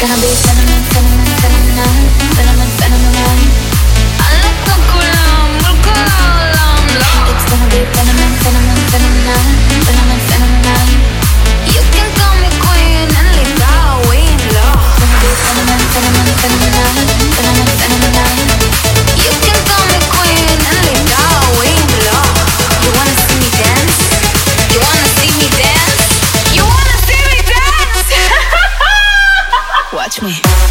gonna be cinnamon, cinnamon, cinnamon, cinnamon. me.